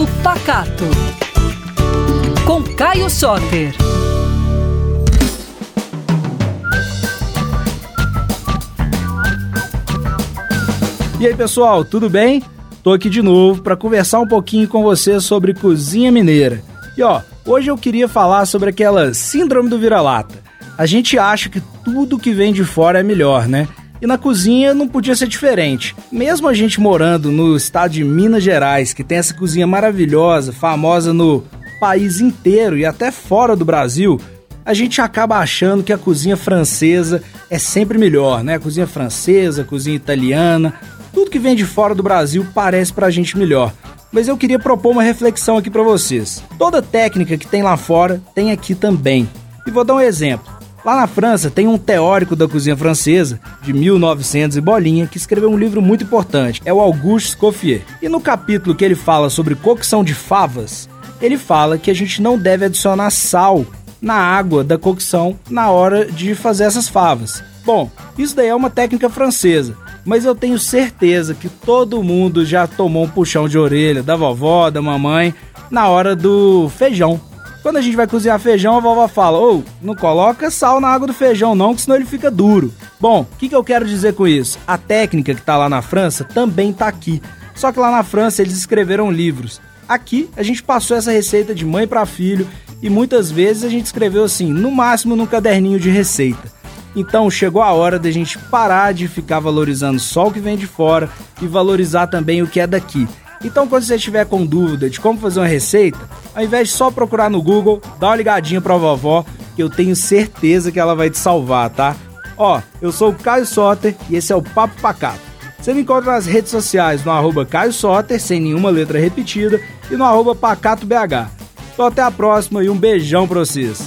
Papo Pacato. Com Caio Soter. E aí, pessoal, tudo bem? Tô aqui de novo para conversar um pouquinho com você sobre cozinha mineira. E ó, hoje eu queria falar sobre aquela síndrome do vira-lata. A gente acha que tudo que vem de fora é melhor, né? E na cozinha não podia ser diferente. Mesmo a gente morando no estado de Minas Gerais, que tem essa cozinha maravilhosa, famosa no país inteiro e até fora do Brasil, a gente acaba achando que a cozinha francesa é sempre melhor, né? A cozinha francesa, a cozinha italiana, tudo que vem de fora do Brasil parece pra gente melhor. Mas eu queria propor uma reflexão aqui para vocês. Toda técnica que tem lá fora tem aqui também. E vou dar um exemplo. Lá na França tem um teórico da cozinha francesa, de 1900 e bolinha, que escreveu um livro muito importante, é o Auguste Escoffier. E no capítulo que ele fala sobre cocção de favas, ele fala que a gente não deve adicionar sal na água da cocção na hora de fazer essas favas. Bom, isso daí é uma técnica francesa, mas eu tenho certeza que todo mundo já tomou um puxão de orelha da vovó, da mamãe, na hora do feijão. Quando a gente vai cozinhar feijão, a vovó fala: Ô, oh, não coloca sal na água do feijão, não, que senão ele fica duro. Bom, o que, que eu quero dizer com isso? A técnica que tá lá na França também tá aqui. Só que lá na França eles escreveram livros. Aqui a gente passou essa receita de mãe para filho e muitas vezes a gente escreveu assim, no máximo num caderninho de receita. Então chegou a hora da gente parar de ficar valorizando só o que vem de fora e valorizar também o que é daqui. Então, quando você estiver com dúvida de como fazer uma receita, ao invés de só procurar no Google, dá uma ligadinha pra vovó, que eu tenho certeza que ela vai te salvar, tá? Ó, eu sou o Caio Soter e esse é o Papo Pacato. Você me encontra nas redes sociais no arroba Caio Soter, sem nenhuma letra repetida, e no arroba PacatoBH. Então até a próxima e um beijão pra vocês.